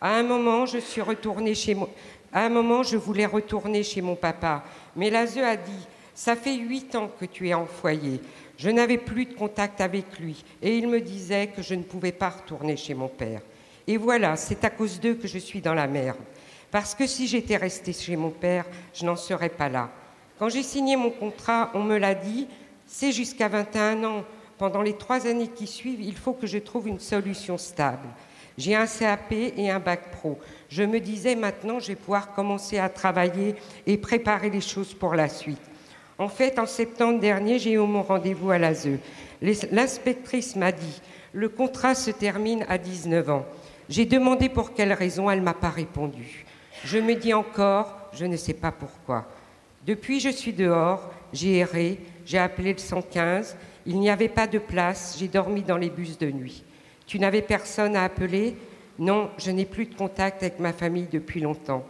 À un moment, je suis retournée chez moi. À un moment, je voulais retourner chez mon papa, mais l'ASE a dit Ça fait huit ans que tu es en foyer. Je n'avais plus de contact avec lui et il me disait que je ne pouvais pas retourner chez mon père. Et voilà, c'est à cause d'eux que je suis dans la merde. Parce que si j'étais restée chez mon père, je n'en serais pas là. Quand j'ai signé mon contrat, on me l'a dit, c'est jusqu'à 21 ans. Pendant les trois années qui suivent, il faut que je trouve une solution stable. J'ai un CAP et un bac pro. Je me disais maintenant, je vais pouvoir commencer à travailler et préparer les choses pour la suite. En fait, en septembre dernier, j'ai eu mon rendez-vous à l'ASE. L'inspectrice m'a dit le contrat se termine à 19 ans. J'ai demandé pour quelle raison, elle ne m'a pas répondu. Je me dis encore, je ne sais pas pourquoi. Depuis, je suis dehors, j'ai erré, j'ai appelé le 115, il n'y avait pas de place, j'ai dormi dans les bus de nuit. Tu n'avais personne à appeler Non, je n'ai plus de contact avec ma famille depuis longtemps.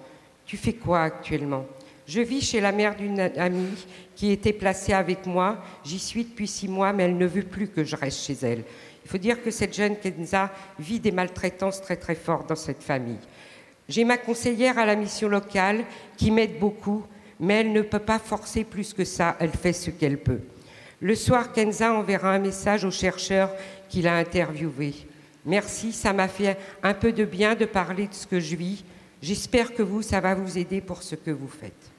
Tu fais quoi actuellement? Je vis chez la mère d'une amie qui était placée avec moi. J'y suis depuis six mois, mais elle ne veut plus que je reste chez elle. Il faut dire que cette jeune Kenza vit des maltraitances très très fortes dans cette famille. J'ai ma conseillère à la mission locale qui m'aide beaucoup, mais elle ne peut pas forcer plus que ça, elle fait ce qu'elle peut. Le soir, Kenza enverra un message au chercheur qu'il a interviewé. Merci, ça m'a fait un peu de bien de parler de ce que je vis. J'espère que vous, ça va vous aider pour ce que vous faites.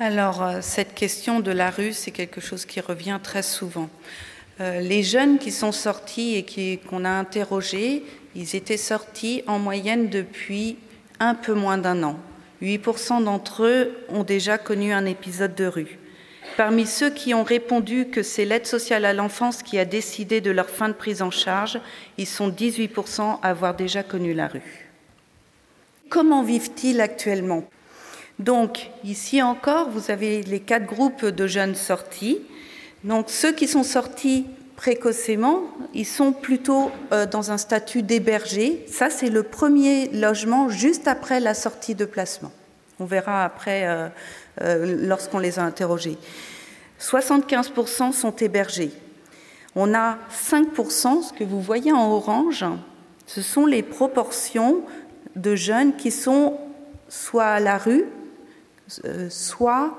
Alors, euh, cette question de la rue, c'est quelque chose qui revient très souvent. Euh, les jeunes qui sont sortis et qu'on a interrogés, ils étaient sortis en moyenne depuis un peu moins d'un an. 8% d'entre eux ont déjà connu un épisode de rue. Parmi ceux qui ont répondu que c'est l'aide sociale à l'enfance qui a décidé de leur fin de prise en charge, ils sont 18% à avoir déjà connu la rue. Comment vivent-ils actuellement? Donc, ici encore, vous avez les quatre groupes de jeunes sortis. Donc, ceux qui sont sortis précocement, ils sont plutôt euh, dans un statut d'hébergé. Ça, c'est le premier logement juste après la sortie de placement. On verra après euh, lorsqu'on les a interrogés. 75% sont hébergés. On a 5%, ce que vous voyez en orange, ce sont les proportions de jeunes qui sont soit à la rue, euh, soit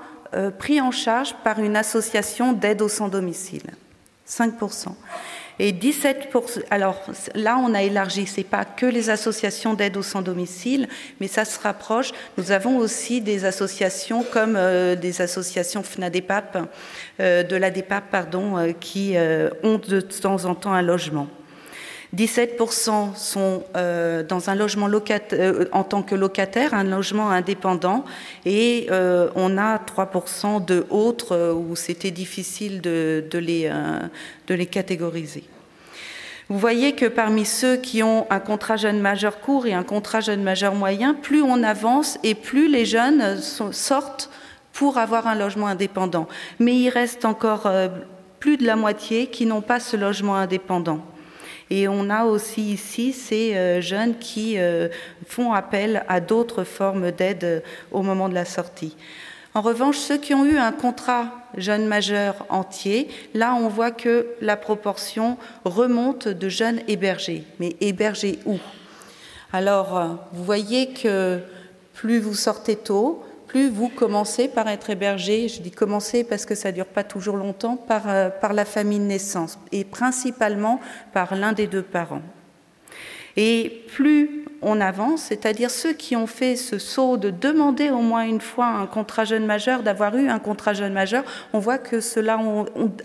pris en charge par une association d'aide au sans-domicile. 5%. Et 17%, alors là, on a élargi, ce n'est pas que les associations d'aide au sans-domicile, mais ça se rapproche. Nous avons aussi des associations comme euh, des associations FNADEPAP, euh, de la DEPAP, pardon, euh, qui ont de temps en temps un logement. 17% sont euh, dans un logement euh, en tant que locataire, un logement indépendant, et euh, on a 3% de où c'était difficile de les catégoriser. Vous voyez que parmi ceux qui ont un contrat jeune majeur court et un contrat jeune majeur moyen, plus on avance et plus les jeunes sortent pour avoir un logement indépendant. Mais il reste encore plus de la moitié qui n'ont pas ce logement indépendant. Et on a aussi ici ces euh, jeunes qui euh, font appel à d'autres formes d'aide euh, au moment de la sortie. En revanche, ceux qui ont eu un contrat jeune majeur entier, là on voit que la proportion remonte de jeunes hébergés. Mais hébergés où? Alors, vous voyez que plus vous sortez tôt, plus vous commencez par être hébergé, je dis commencer parce que ça ne dure pas toujours longtemps, par, euh, par la famille de naissance, et principalement par l'un des deux parents. Et plus on avance, c'est-à-dire ceux qui ont fait ce saut de demander au moins une fois un contrat jeune majeur, d'avoir eu un contrat jeune majeur, on voit que ceux-là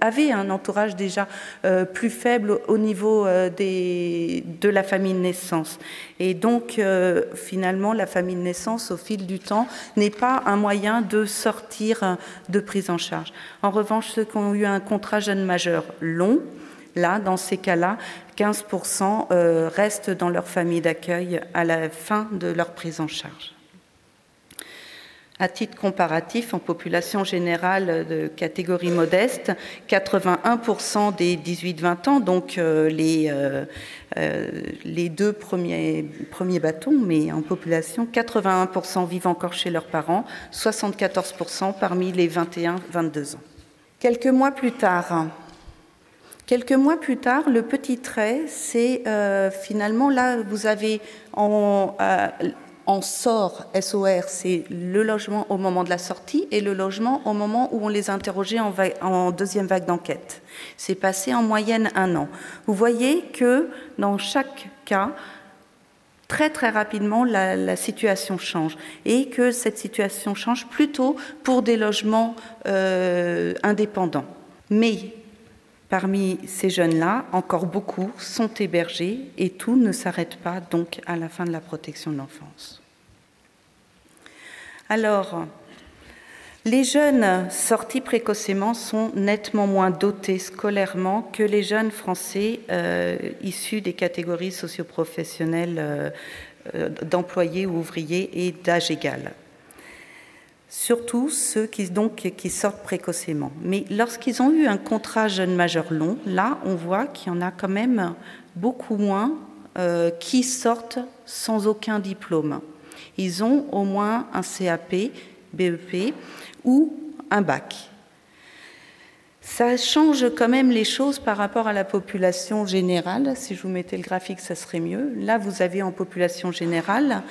avait un entourage déjà euh, plus faible au niveau euh, de la famille de naissance. Et donc, euh, finalement, la famille de naissance, au fil du temps, n'est pas un moyen de sortir de prise en charge. En revanche, ceux qui ont eu un contrat jeune majeur long, Là, dans ces cas-là, 15% euh, restent dans leur famille d'accueil à la fin de leur prise en charge. À titre comparatif, en population générale de catégorie modeste, 81% des 18-20 ans, donc euh, les, euh, les deux premiers, premiers bâtons, mais en population, 81% vivent encore chez leurs parents, 74% parmi les 21-22 ans. Quelques mois plus tard, quelques mois plus tard, le petit trait, c'est euh, finalement là, vous avez en, euh, en sort, SOR, c'est le logement au moment de la sortie et le logement au moment où on les interrogeait en, en deuxième vague d'enquête. C'est passé en moyenne un an. Vous voyez que dans chaque cas, très très rapidement, la, situation change et que cette situation change plutôt pour des logements euh, indépendants. Mais parmi ces jeunes-là, encore beaucoup sont hébergés et tout ne s'arrête pas donc à la fin de la protection de l'enfance. Alors, les jeunes sortis précocement sont nettement moins dotés scolairement que les jeunes Français euh, issus des catégories socioprofessionnelles euh, euh, d'employés ou ouvriers et d'âge égal. Surtout ceux qui, sortent précocement. Mais lorsqu'ils ont eu un contrat jeune majeur long, là, on voit qu'il y en a quand même beaucoup moins qui sortent sans aucun diplôme. Ils ont au moins un CAP, BEP, ou un bac. Ça change quand même les choses par rapport à la population générale. Si je vous mettais le graphique, ça serait mieux. Là, vous avez en population générale,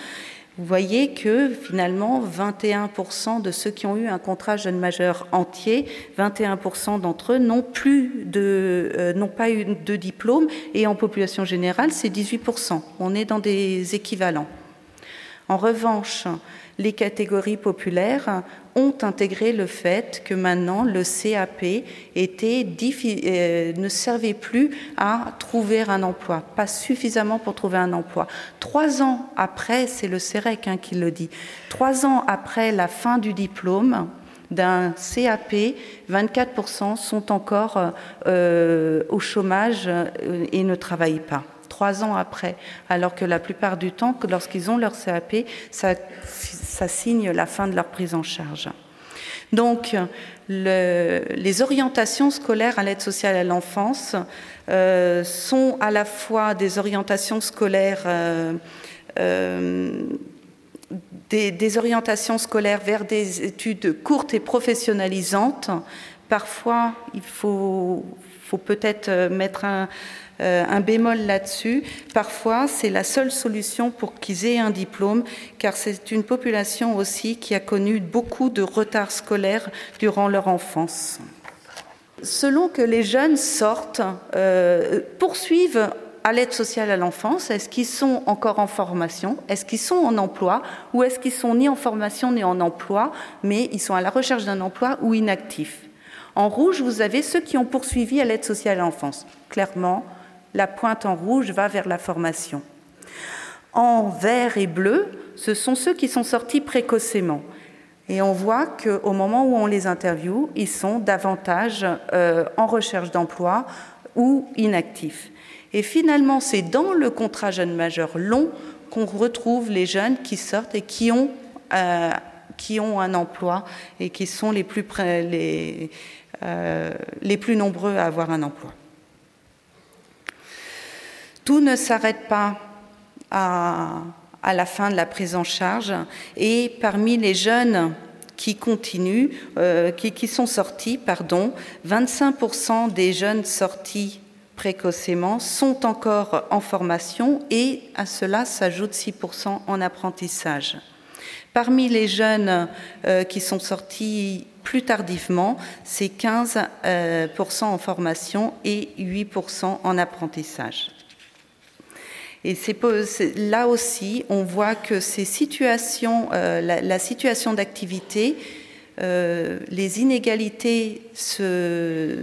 vous voyez que finalement, 21% de ceux qui ont eu un contrat jeune majeur entier, 21% d'entre eux n'ont plus de, euh, n'ont pas eu de diplôme, et en population générale, c'est 18%. On est dans des équivalents. En revanche, les catégories populaires ont intégré le fait que maintenant le CAP était euh, ne servait plus à trouver un emploi, pas suffisamment pour trouver un emploi. Trois ans après, c'est le CEREC hein, qui le dit, trois ans après la fin du diplôme, d'un CAP, 24% sont encore euh, au chômage euh, et ne travaillent pas trois ans après, alors que la plupart du temps, lorsqu'ils ont leur CAP, ça, signe la fin de leur prise en charge. Donc, les orientations scolaires à l'aide sociale à l'enfance euh, sont à la fois des orientations scolaires, euh, euh, des, orientations scolaires vers des études courtes et professionnalisantes. Parfois, il faut peut-être mettre un, euh, un bémol là-dessus. Parfois, c'est la seule solution pour qu'ils aient un diplôme, car c'est une population aussi qui a connu beaucoup de retard scolaire durant leur enfance. Selon que les jeunes sortent, euh, poursuivent à l'aide sociale à l'enfance Est-ce qu'ils sont encore en formation Est-ce qu'ils sont en emploi Ou est-ce qu'ils sont ni en formation ni en emploi, mais ils sont à la recherche d'un emploi ou inactifs En rouge, vous avez ceux qui ont poursuivi à l'aide sociale à l'enfance. Clairement, la pointe en rouge va vers la formation. En vert et bleu, ce sont ceux qui sont sortis précocement. Et on voit qu'au moment où on les interviewe, ils sont davantage euh, en recherche d'emploi ou inactifs. Et finalement, c'est dans le contrat jeune majeur long qu'on retrouve les jeunes qui sortent et qui ont, euh, un emploi et qui sont les plus, euh, les plus nombreux à avoir un emploi. Tout ne s'arrête pas à, la fin de la prise en charge et parmi les jeunes qui continuent, euh, qui, sont sortis, pardon, 25% des jeunes sortis précocement sont encore en formation et à cela s'ajoute 6% en apprentissage. Parmi les jeunes euh, qui sont sortis plus tardivement, c'est 15% euh, en formation et 8% en apprentissage. Et là aussi, on voit que ces situations, euh, la, situation d'activité, euh, les inégalités euh,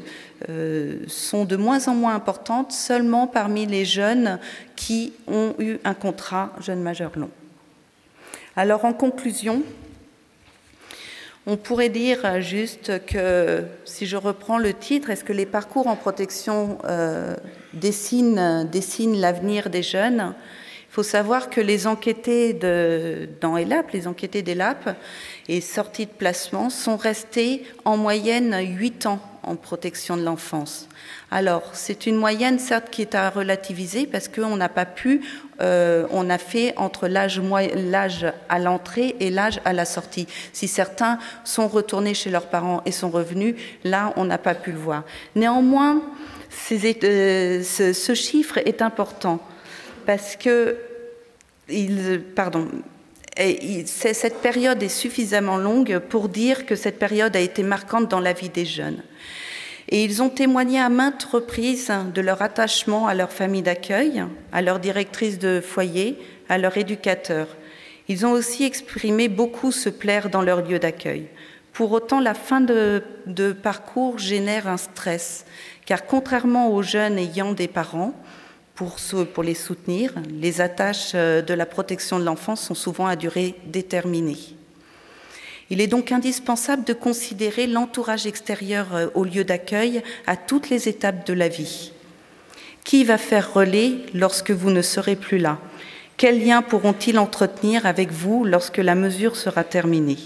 sont de moins en moins importantes seulement parmi les jeunes qui ont eu un contrat jeune majeur long. Alors en conclusion, on pourrait dire juste que, si je reprends le titre, est-ce que les parcours en protection euh, dessinent, l'avenir des jeunes? Il faut savoir que les enquêtés dans ELAP, les enquêtés d'ELAP et sortis de placement sont restés en moyenne 8 ans en protection de l'enfance. Alors, c'est une moyenne, certes, qui est à relativiser parce qu'on n'a pas pu, euh, on a fait entre l'âge à l'entrée et l'âge à la sortie. Si certains sont retournés chez leurs parents et sont revenus, là, on n'a pas pu le voir. Néanmoins, euh, ce, chiffre est important parce que, cette période est suffisamment longue pour dire que cette période a été marquante dans la vie des jeunes. Et ils ont témoigné à maintes reprises de leur attachement à leur famille d'accueil, à leur directrice de foyer, à leur éducateur. Ils ont aussi exprimé beaucoup se plaire dans leur lieu d'accueil. Pour autant, la fin de, parcours génère un stress, car contrairement aux jeunes ayant des parents, pour, pour les soutenir, les attaches euh, de la protection de l'enfance sont souvent à durée déterminée. Il est donc indispensable de considérer l'entourage extérieur euh, au lieu d'accueil à toutes les étapes de la vie. Qui va faire relais lorsque vous ne serez plus là? Quels liens pourront-ils entretenir avec vous lorsque la mesure sera terminée?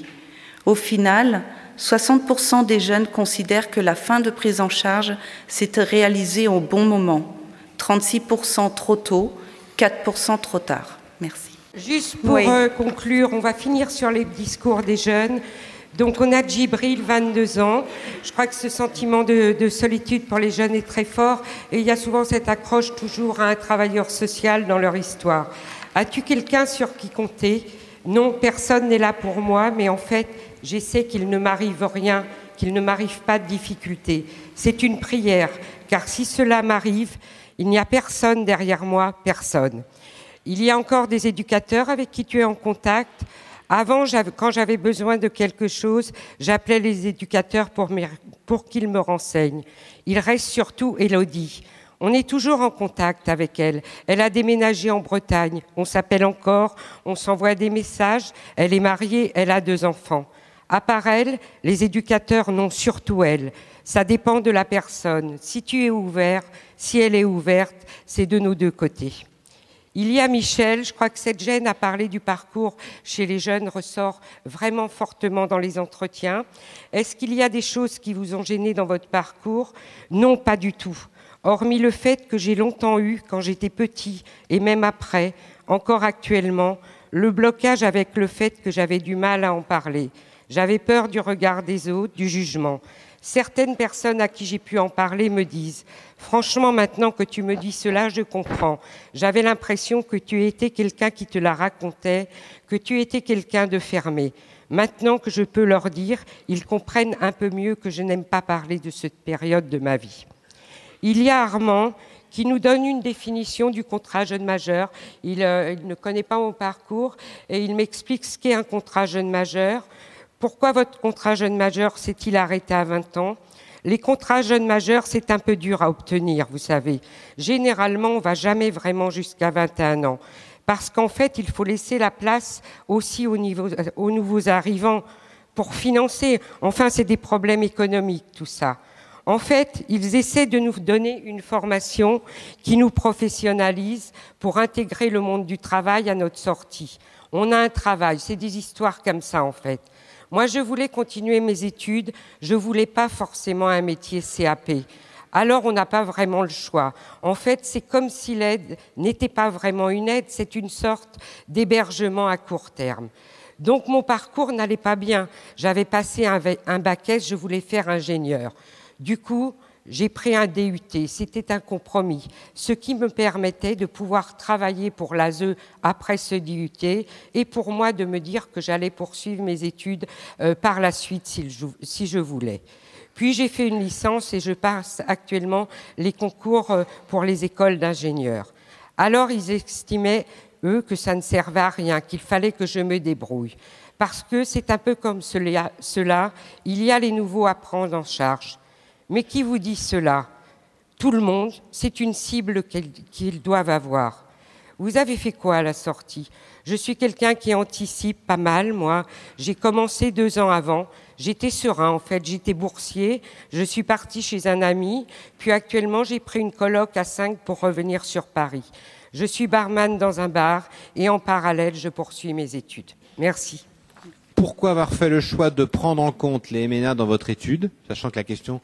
Au final, 60% des jeunes considèrent que la fin de prise en charge s'est réalisée au bon moment, 36% trop tôt, 4% trop tard. Merci. Juste pour euh, conclure, on va finir sur les discours des jeunes. Donc on a Djibril, 22 ans. Je crois que ce sentiment de, solitude pour les jeunes est très fort et il y a souvent cette accroche toujours à un travailleur social dans leur histoire. As-tu quelqu'un sur qui compter? Non, personne n'est là pour moi, mais en fait, j'essaie qu'il ne m'arrive rien, qu'il ne m'arrive pas de difficultés. C'est une prière, car si cela m'arrive, il n'y a personne derrière moi, personne. Il y a encore des éducateurs avec qui tu es en contact. Avant, quand j'avais besoin de quelque chose, j'appelais les éducateurs pour, qu'ils me renseignent. Il reste surtout Elodie. On est toujours en contact avec elle. Elle a déménagé en Bretagne. On s'appelle encore, on s'envoie des messages. Elle est mariée, elle a deux enfants. À part elle, les éducateurs n'ont surtout elle. Ça dépend de la personne. Si tu es ouvert, si elle est ouverte, c'est de nos deux côtés. Il y a Michel, je crois que cette gêne à parler du parcours chez les jeunes ressort vraiment fortement dans les entretiens. Est-ce qu'il y a des choses qui vous ont gêné dans votre parcours? Non, pas du tout. Hormis le fait que j'ai longtemps eu, quand j'étais petit, et même après, encore actuellement, le blocage avec le fait que j'avais du mal à en parler. J'avais peur du regard des autres, du jugement. Certaines personnes à qui j'ai pu en parler me disent Franchement, maintenant que tu me dis cela, je comprends. J'avais l'impression que tu étais quelqu'un qui te la racontait, que tu étais quelqu'un de fermé. Maintenant que je peux leur dire, ils comprennent un peu mieux que je n'aime pas parler de cette période de ma vie. Il y a Armand qui nous donne une définition du contrat jeune majeur. Il, euh, il ne connaît pas mon parcours et il m'explique ce qu'est un contrat jeune majeur. Pourquoi votre contrat jeune majeur s'est-il arrêté à 20 ans? Les contrats jeunes majeurs, c'est un peu dur à obtenir, vous savez. Généralement, on va jamais vraiment jusqu'à 21 ans. Parce qu'en fait, il faut laisser la place aussi aux, aux nouveaux arrivants pour financer. Enfin, c'est des problèmes économiques, tout ça. En fait, ils essaient de nous donner une formation qui nous professionnalise pour intégrer le monde du travail à notre sortie. On a un travail, c'est des histoires comme ça en fait. Moi, je voulais continuer mes études, je voulais pas forcément un métier CAP. Alors, on n'a pas vraiment le choix. En fait, c'est comme si l'aide n'était pas vraiment une aide, c'est une sorte d'hébergement à court terme. Donc, mon parcours n'allait pas bien. J'avais passé un, un bac S, je voulais faire ingénieur. Du coup, j'ai pris un DUT, c'était un compromis, ce qui me permettait de pouvoir travailler pour l'ASE après ce DUT et pour moi de me dire que j'allais poursuivre mes études euh, par la suite si je voulais. Puis j'ai fait une licence et je passe actuellement les concours euh, pour les écoles d'ingénieurs. Alors ils estimaient, eux, que ça ne servait à rien, qu'il fallait que je me débrouille. Parce que c'est un peu comme cela, il y a les nouveaux à prendre en charge. Mais qui vous dit cela? Tout le monde, c'est une cible qu'ils doivent avoir. Vous avez fait quoi à la sortie? Je suis quelqu'un qui anticipe pas mal, moi. J'ai commencé deux ans avant. J'étais serein, en fait. J'étais boursier. Je suis parti chez un ami. Puis actuellement, j'ai pris une colloque à cinq pour revenir sur Paris. Je suis barman dans un bar et en parallèle, je poursuis mes études. Merci. Pourquoi avoir fait le choix de prendre en compte les MNA dans votre étude, sachant que la question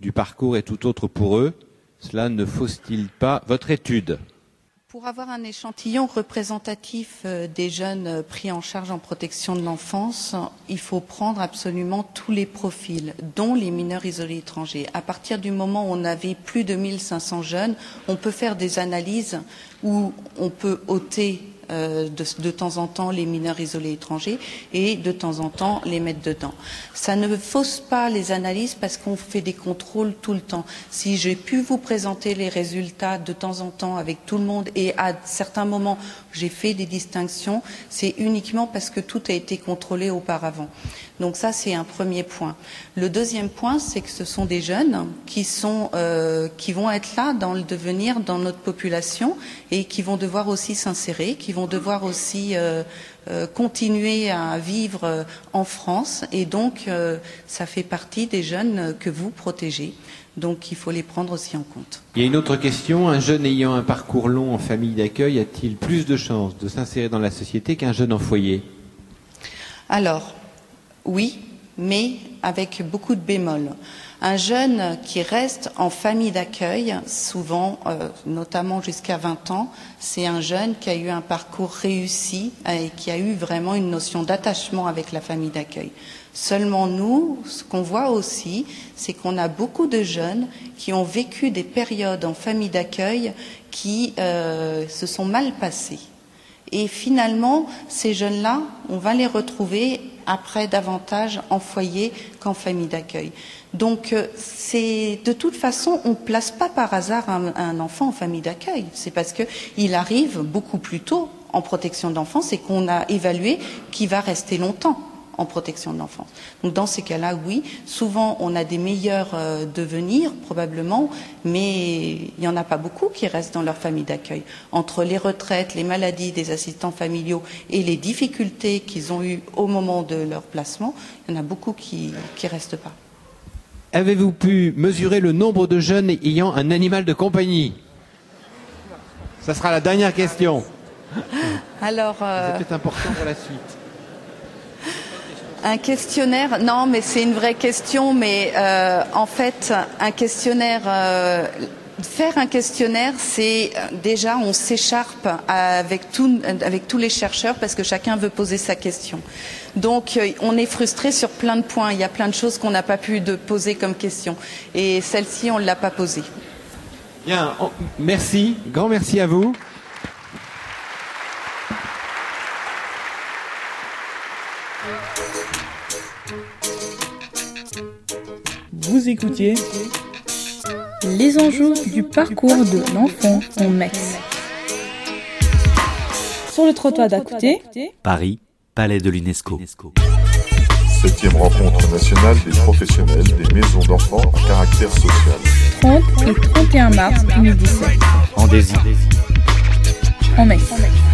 du parcours est tout autre pour eux. Cela ne fausse-t-il pas votre étude pour avoir un échantillon représentatif euh, des jeunes euh, pris en charge en protection de l'enfance, il faut prendre absolument tous les profils, dont les mineurs isolés étrangers. À partir du moment où on avait plus de 1500 jeunes, on peut faire des analyses où on peut ôter euh, de, temps en temps les mineurs isolés étrangers et de temps en temps les mettre dedans. Ça ne fausse pas les analyses parce qu'on fait des contrôles tout le temps. Si j'ai pu vous présenter les résultats de temps en temps avec tout le monde et à certains moments j'ai fait des distinctions, c'est uniquement parce que tout a été contrôlé auparavant. Donc ça, c'est un premier point. Le deuxième point, c'est que ce sont des jeunes qui, sont, euh, qui vont être là dans le devenir, dans notre population, et qui vont devoir aussi s'insérer, qui vont devoir aussi euh, euh, continuer à vivre en France. Et donc, ça fait partie des jeunes que vous protégez. Donc il faut les prendre aussi en compte. Il y a une autre question. Un jeune ayant un parcours long en famille d'accueil a-t-il plus de chances de s'insérer dans la société qu'un jeune en foyer? Alors, oui, mais avec beaucoup de bémols. Un jeune qui reste en famille d'accueil, souvent, euh, notamment jusqu'à 20 ans, c'est un jeune qui a eu un parcours réussi et qui a eu vraiment une notion d'attachement avec la famille d'accueil. Seulement nous, ce qu'on voit aussi, c'est qu'on a beaucoup de jeunes qui ont vécu des périodes en famille d'accueil qui euh, se sont mal passées. Et finalement, ces jeunes-là, on va les retrouver après davantage en foyer qu'en famille d'accueil. Donc, euh, c'est de toute façon, on ne place pas par hasard un, enfant en famille d'accueil. C'est parce qu'il arrive beaucoup plus tôt en protection d'enfance et qu'on a évalué qu'il va rester longtemps en protection de l'enfance. Donc dans ces cas-là, oui, souvent on a des meilleurs euh, devenirs probablement, mais il n'y en a pas beaucoup qui restent dans leur famille d'accueil. Entre les retraites, les maladies des assistants familiaux et les difficultés qu'ils ont eues au moment de leur placement, il y en a beaucoup qui ne restent pas. Avez-vous pu mesurer le nombre de jeunes ayant un animal de compagnie? Ça sera la dernière question. Alors, euh... c'est important pour la suite. Un questionnaire, non, mais c'est une vraie question, mais euh, en fait, un questionnaire, euh, faire un questionnaire, c'est déjà on s'écharpe avec, avec tous les chercheurs parce que chacun veut poser sa question. Donc on est frustré sur plein de points. Il y a plein de choses qu'on n'a pas pu de poser comme question, et celle-ci on ne l'a pas posée. Bien, merci, grand merci à vous. Vous écoutiez Les enjeux du parcours de l'enfant en Metz. Sur le trottoir d'à côté, Paris, Palais de l'UNESCO. Septième rencontre nationale des professionnels des maisons d'enfants à caractère social. 30 et 31 mars 2017. En désir. En Metz.